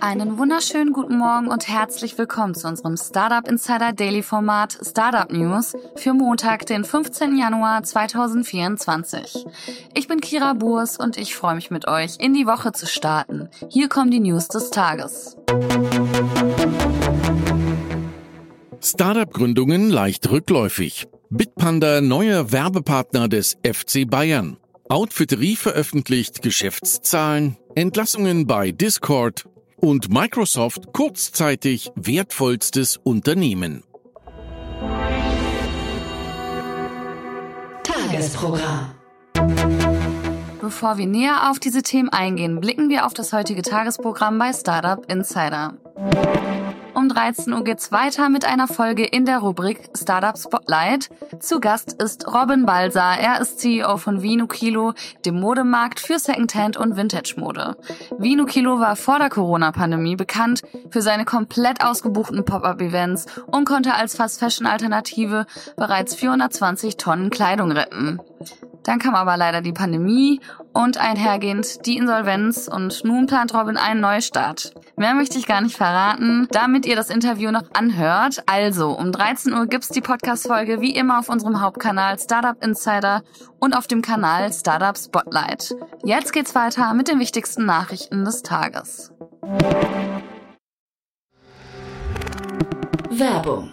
Einen wunderschönen guten Morgen und herzlich willkommen zu unserem Startup Insider Daily Format Startup News für Montag, den 15. Januar 2024. Ich bin Kira Burs und ich freue mich mit euch in die Woche zu starten. Hier kommen die News des Tages. Startup-Gründungen leicht rückläufig. Bitpanda neuer Werbepartner des FC Bayern. Outfitterie veröffentlicht Geschäftszahlen, Entlassungen bei Discord und Microsoft kurzzeitig wertvollstes Unternehmen. Tagesprogramm. Bevor wir näher auf diese Themen eingehen, blicken wir auf das heutige Tagesprogramm bei Startup Insider. Um 13 Uhr geht's weiter mit einer Folge in der Rubrik Startup Spotlight. Zu Gast ist Robin Balser. Er ist CEO von Vino Kilo, dem Modemarkt für Secondhand und Vintage-Mode. Vino Kilo war vor der Corona-Pandemie bekannt für seine komplett ausgebuchten Pop-up-Events und konnte als Fast-Fashion-Alternative bereits 420 Tonnen Kleidung retten. Dann kam aber leider die Pandemie und einhergehend die Insolvenz und nun plant Robin einen Neustart. Mehr möchte ich gar nicht verraten, damit ihr das Interview noch anhört. Also, um 13 Uhr gibt's die Podcast-Folge wie immer auf unserem Hauptkanal Startup Insider und auf dem Kanal Startup Spotlight. Jetzt geht's weiter mit den wichtigsten Nachrichten des Tages. Werbung.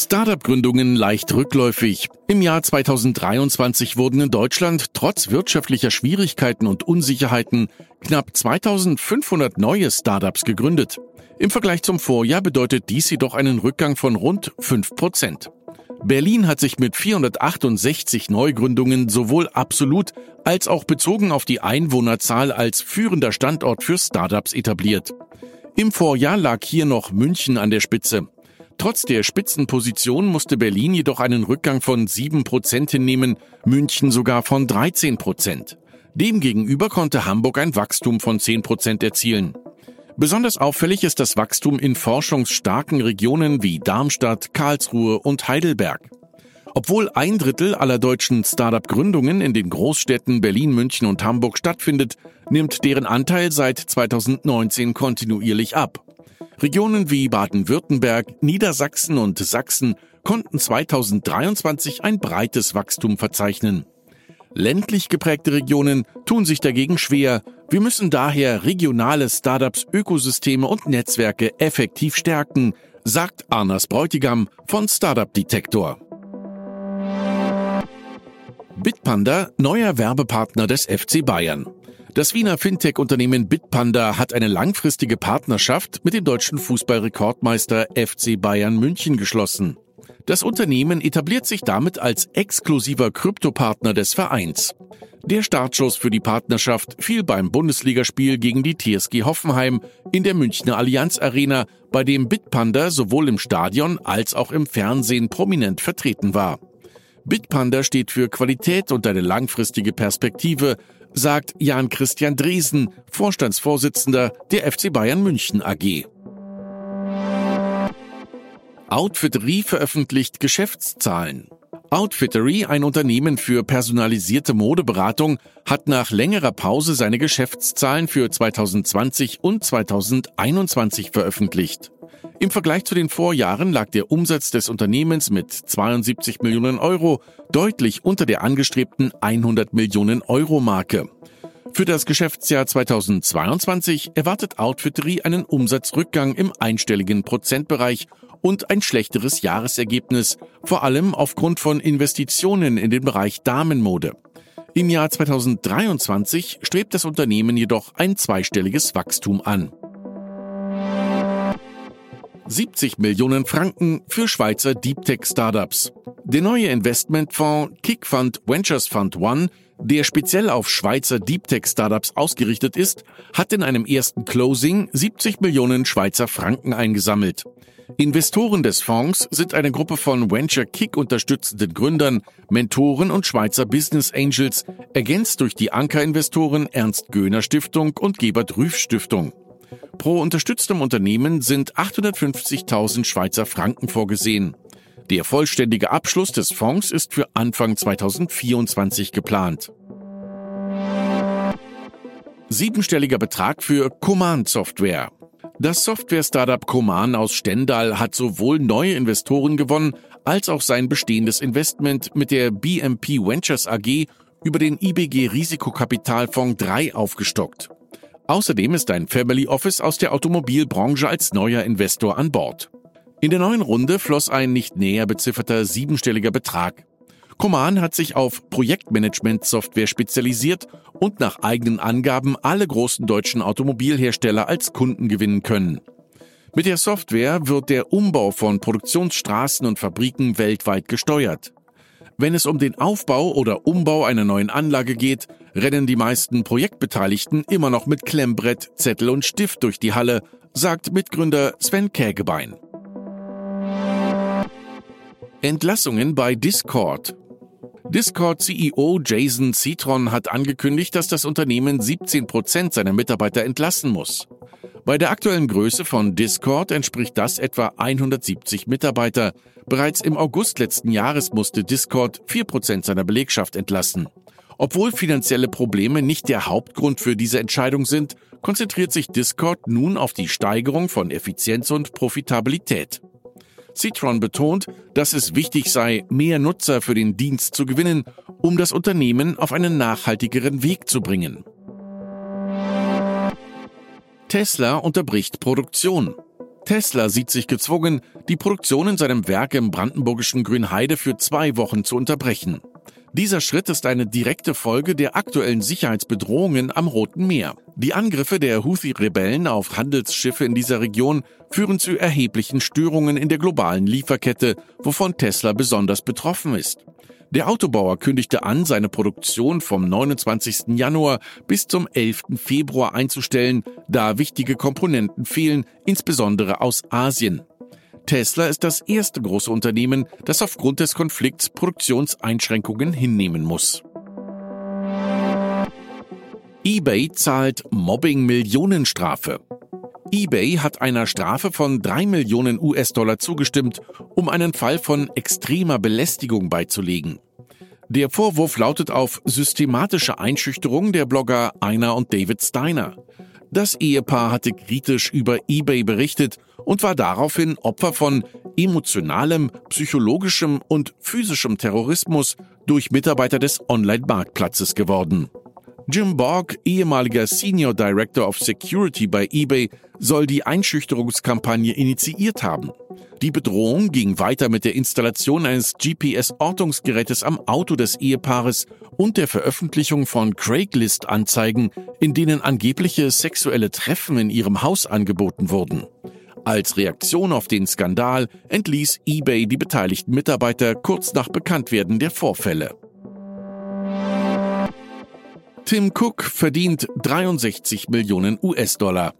Startup-Gründungen leicht rückläufig. Im Jahr 2023 wurden in Deutschland trotz wirtschaftlicher Schwierigkeiten und Unsicherheiten knapp 2500 neue Startups gegründet. Im Vergleich zum Vorjahr bedeutet dies jedoch einen Rückgang von rund 5 Prozent. Berlin hat sich mit 468 Neugründungen sowohl absolut als auch bezogen auf die Einwohnerzahl als führender Standort für Startups etabliert. Im Vorjahr lag hier noch München an der Spitze. Trotz der Spitzenposition musste Berlin jedoch einen Rückgang von 7 Prozent hinnehmen, München sogar von 13 Prozent. Demgegenüber konnte Hamburg ein Wachstum von 10 Prozent erzielen. Besonders auffällig ist das Wachstum in forschungsstarken Regionen wie Darmstadt, Karlsruhe und Heidelberg. Obwohl ein Drittel aller deutschen Startup-Gründungen in den Großstädten Berlin, München und Hamburg stattfindet, nimmt deren Anteil seit 2019 kontinuierlich ab. Regionen wie Baden-Württemberg, Niedersachsen und Sachsen konnten 2023 ein breites Wachstum verzeichnen. Ländlich geprägte Regionen tun sich dagegen schwer. Wir müssen daher regionale Startups, Ökosysteme und Netzwerke effektiv stärken, sagt Arnas Bräutigam von Startup Detektor. Bitpanda, neuer Werbepartner des FC Bayern. Das Wiener Fintech-Unternehmen Bitpanda hat eine langfristige Partnerschaft mit dem deutschen Fußballrekordmeister FC Bayern München geschlossen. Das Unternehmen etabliert sich damit als exklusiver Kryptopartner des Vereins. Der Startschuss für die Partnerschaft fiel beim Bundesligaspiel gegen die TSG Hoffenheim in der Münchner Allianz Arena, bei dem Bitpanda sowohl im Stadion als auch im Fernsehen prominent vertreten war. Bitpanda steht für Qualität und eine langfristige Perspektive, sagt Jan Christian Dresen, Vorstandsvorsitzender der FC Bayern München AG. Outfittery veröffentlicht Geschäftszahlen. Outfittery, ein Unternehmen für personalisierte Modeberatung, hat nach längerer Pause seine Geschäftszahlen für 2020 und 2021 veröffentlicht. Im Vergleich zu den Vorjahren lag der Umsatz des Unternehmens mit 72 Millionen Euro deutlich unter der angestrebten 100 Millionen Euro Marke. Für das Geschäftsjahr 2022 erwartet Outfittery einen Umsatzrückgang im einstelligen Prozentbereich und ein schlechteres Jahresergebnis, vor allem aufgrund von Investitionen in den Bereich Damenmode. Im Jahr 2023 strebt das Unternehmen jedoch ein zweistelliges Wachstum an. 70 Millionen Franken für Schweizer Deep Tech Startups. Der neue Investmentfonds Kickfund Ventures Fund One, der speziell auf Schweizer Deep Tech Startups ausgerichtet ist, hat in einem ersten Closing 70 Millionen Schweizer Franken eingesammelt. Investoren des Fonds sind eine Gruppe von Venture Kick unterstützenden Gründern, Mentoren und Schweizer Business Angels, ergänzt durch die Ankerinvestoren Ernst Göhner Stiftung und Gebert Rüff Stiftung. Pro unterstütztem Unternehmen sind 850.000 Schweizer Franken vorgesehen. Der vollständige Abschluss des Fonds ist für Anfang 2024 geplant. Siebenstelliger Betrag für Command Software. Das Software-Startup Coman aus Stendal hat sowohl neue Investoren gewonnen, als auch sein bestehendes Investment mit der BMP Ventures AG über den IBG Risikokapitalfonds 3 aufgestockt. Außerdem ist ein Family Office aus der Automobilbranche als neuer Investor an Bord. In der neuen Runde floss ein nicht näher bezifferter siebenstelliger Betrag. Coman hat sich auf Projektmanagement-Software spezialisiert und nach eigenen Angaben alle großen deutschen Automobilhersteller als Kunden gewinnen können. Mit der Software wird der Umbau von Produktionsstraßen und Fabriken weltweit gesteuert. Wenn es um den Aufbau oder Umbau einer neuen Anlage geht, rennen die meisten Projektbeteiligten immer noch mit Klemmbrett, Zettel und Stift durch die Halle, sagt Mitgründer Sven Kägebein. Entlassungen bei Discord. Discord-CEO Jason Citron hat angekündigt, dass das Unternehmen 17 Prozent seiner Mitarbeiter entlassen muss. Bei der aktuellen Größe von Discord entspricht das etwa 170 Mitarbeiter. Bereits im August letzten Jahres musste Discord 4% seiner Belegschaft entlassen. Obwohl finanzielle Probleme nicht der Hauptgrund für diese Entscheidung sind, konzentriert sich Discord nun auf die Steigerung von Effizienz und Profitabilität. Citron betont, dass es wichtig sei, mehr Nutzer für den Dienst zu gewinnen, um das Unternehmen auf einen nachhaltigeren Weg zu bringen. Tesla unterbricht Produktion. Tesla sieht sich gezwungen, die Produktion in seinem Werk im brandenburgischen Grünheide für zwei Wochen zu unterbrechen. Dieser Schritt ist eine direkte Folge der aktuellen Sicherheitsbedrohungen am Roten Meer. Die Angriffe der Houthi-Rebellen auf Handelsschiffe in dieser Region führen zu erheblichen Störungen in der globalen Lieferkette, wovon Tesla besonders betroffen ist. Der Autobauer kündigte an, seine Produktion vom 29. Januar bis zum 11. Februar einzustellen, da wichtige Komponenten fehlen, insbesondere aus Asien. Tesla ist das erste große Unternehmen, das aufgrund des Konflikts Produktionseinschränkungen hinnehmen muss. eBay zahlt Mobbing-Millionenstrafe eBay hat einer Strafe von drei Millionen US-Dollar zugestimmt, um einen Fall von extremer Belästigung beizulegen. Der Vorwurf lautet auf systematische Einschüchterung der Blogger Einer und David Steiner. Das Ehepaar hatte kritisch über eBay berichtet und war daraufhin Opfer von emotionalem, psychologischem und physischem Terrorismus durch Mitarbeiter des Online-Marktplatzes geworden. Jim Borg, ehemaliger Senior Director of Security bei eBay, soll die Einschüchterungskampagne initiiert haben. Die Bedrohung ging weiter mit der Installation eines GPS-Ortungsgerätes am Auto des Ehepaares und der Veröffentlichung von Craigslist-Anzeigen, in denen angebliche sexuelle Treffen in ihrem Haus angeboten wurden. Als Reaktion auf den Skandal entließ eBay die beteiligten Mitarbeiter kurz nach Bekanntwerden der Vorfälle. Tim Cook verdient 63 Millionen US-Dollar.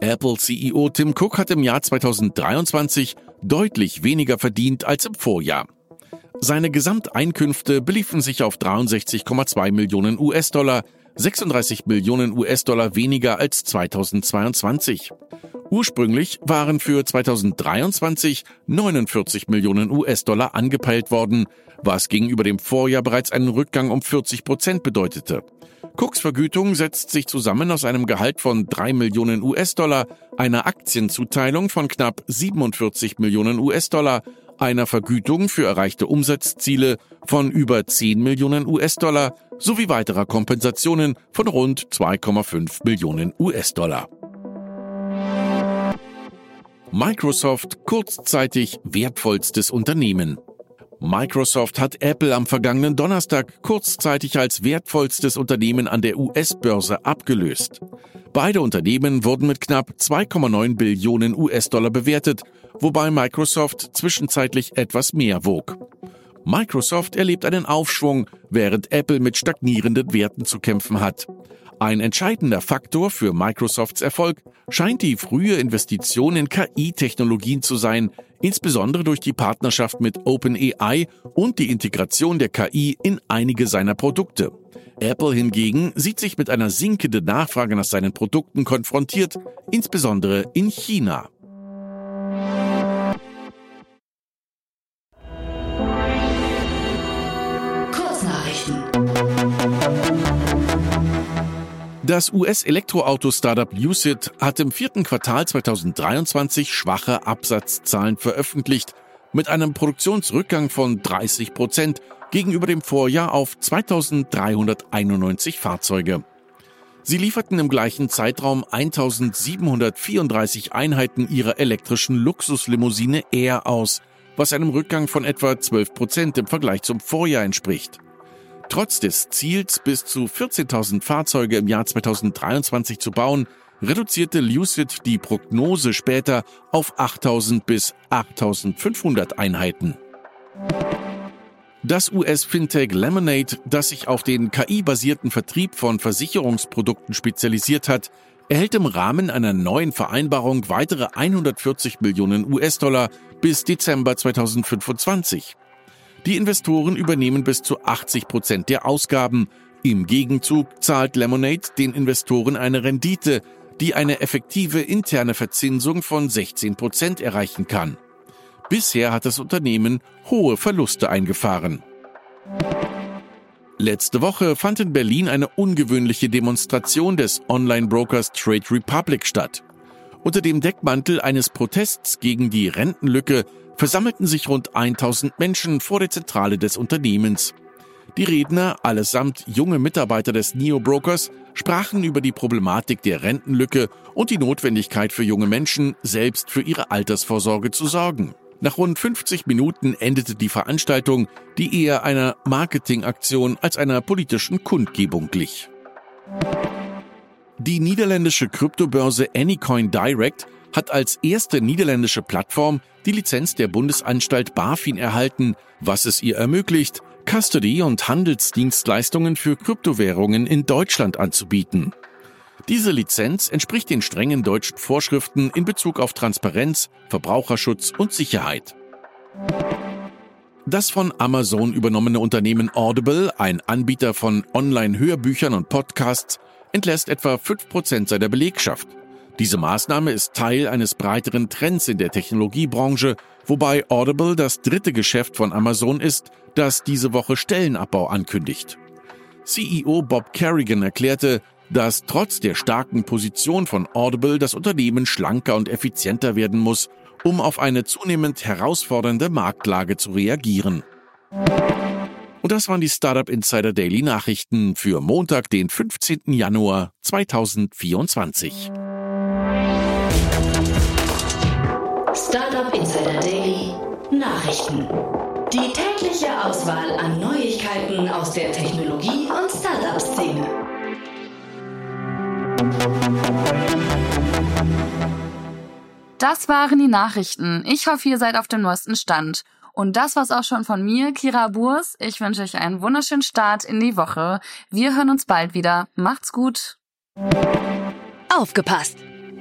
Apple-CEO Tim Cook hat im Jahr 2023 deutlich weniger verdient als im Vorjahr. Seine Gesamteinkünfte beliefen sich auf 63,2 Millionen US-Dollar, 36 Millionen US-Dollar weniger als 2022. Ursprünglich waren für 2023 49 Millionen US-Dollar angepeilt worden, was gegenüber dem Vorjahr bereits einen Rückgang um 40 Prozent bedeutete. Cooks Vergütung setzt sich zusammen aus einem Gehalt von 3 Millionen US-Dollar, einer Aktienzuteilung von knapp 47 Millionen US-Dollar, einer Vergütung für erreichte Umsatzziele von über 10 Millionen US-Dollar sowie weiterer Kompensationen von rund 2,5 Millionen US-Dollar. Microsoft kurzzeitig wertvollstes Unternehmen. Microsoft hat Apple am vergangenen Donnerstag kurzzeitig als wertvollstes Unternehmen an der US-Börse abgelöst. Beide Unternehmen wurden mit knapp 2,9 Billionen US-Dollar bewertet, wobei Microsoft zwischenzeitlich etwas mehr wog. Microsoft erlebt einen Aufschwung, während Apple mit stagnierenden Werten zu kämpfen hat. Ein entscheidender Faktor für Microsofts Erfolg scheint die frühe Investition in KI-Technologien zu sein, insbesondere durch die Partnerschaft mit OpenAI und die Integration der KI in einige seiner Produkte. Apple hingegen sieht sich mit einer sinkenden Nachfrage nach seinen Produkten konfrontiert, insbesondere in China. Das US-Elektroauto-Startup Lucid hat im vierten Quartal 2023 schwache Absatzzahlen veröffentlicht, mit einem Produktionsrückgang von 30 Prozent gegenüber dem Vorjahr auf 2391 Fahrzeuge. Sie lieferten im gleichen Zeitraum 1734 Einheiten ihrer elektrischen Luxuslimousine Air aus, was einem Rückgang von etwa 12 Prozent im Vergleich zum Vorjahr entspricht. Trotz des Ziels, bis zu 14.000 Fahrzeuge im Jahr 2023 zu bauen, reduzierte Lucid die Prognose später auf 8.000 bis 8.500 Einheiten. Das US-Fintech Lemonade, das sich auf den KI-basierten Vertrieb von Versicherungsprodukten spezialisiert hat, erhält im Rahmen einer neuen Vereinbarung weitere 140 Millionen US-Dollar bis Dezember 2025. Die Investoren übernehmen bis zu 80 Prozent der Ausgaben. Im Gegenzug zahlt Lemonade den Investoren eine Rendite, die eine effektive interne Verzinsung von 16 Prozent erreichen kann. Bisher hat das Unternehmen hohe Verluste eingefahren. Letzte Woche fand in Berlin eine ungewöhnliche Demonstration des Online-Brokers Trade Republic statt. Unter dem Deckmantel eines Protests gegen die Rentenlücke versammelten sich rund 1000 Menschen vor der Zentrale des Unternehmens. Die Redner, allesamt junge Mitarbeiter des Neo-Brokers, sprachen über die Problematik der Rentenlücke und die Notwendigkeit für junge Menschen, selbst für ihre Altersvorsorge zu sorgen. Nach rund 50 Minuten endete die Veranstaltung, die eher einer Marketingaktion als einer politischen Kundgebung glich. Die niederländische Kryptobörse Anycoin Direct hat als erste niederländische Plattform die Lizenz der Bundesanstalt BaFin erhalten, was es ihr ermöglicht, Custody- und Handelsdienstleistungen für Kryptowährungen in Deutschland anzubieten. Diese Lizenz entspricht den strengen deutschen Vorschriften in Bezug auf Transparenz, Verbraucherschutz und Sicherheit. Das von Amazon übernommene Unternehmen Audible, ein Anbieter von Online-Hörbüchern und Podcasts, entlässt etwa 5% seiner Belegschaft. Diese Maßnahme ist Teil eines breiteren Trends in der Technologiebranche, wobei Audible das dritte Geschäft von Amazon ist, das diese Woche Stellenabbau ankündigt. CEO Bob Kerrigan erklärte, dass trotz der starken Position von Audible das Unternehmen schlanker und effizienter werden muss, um auf eine zunehmend herausfordernde Marktlage zu reagieren. Und das waren die Startup Insider Daily Nachrichten für Montag, den 15. Januar 2024. Nachrichten. Die tägliche Auswahl an Neuigkeiten aus der Technologie- und Startup-Szene. Das waren die Nachrichten. Ich hoffe, ihr seid auf dem neuesten Stand. Und das war's auch schon von mir, Kira Burs. Ich wünsche euch einen wunderschönen Start in die Woche. Wir hören uns bald wieder. Macht's gut. Aufgepasst!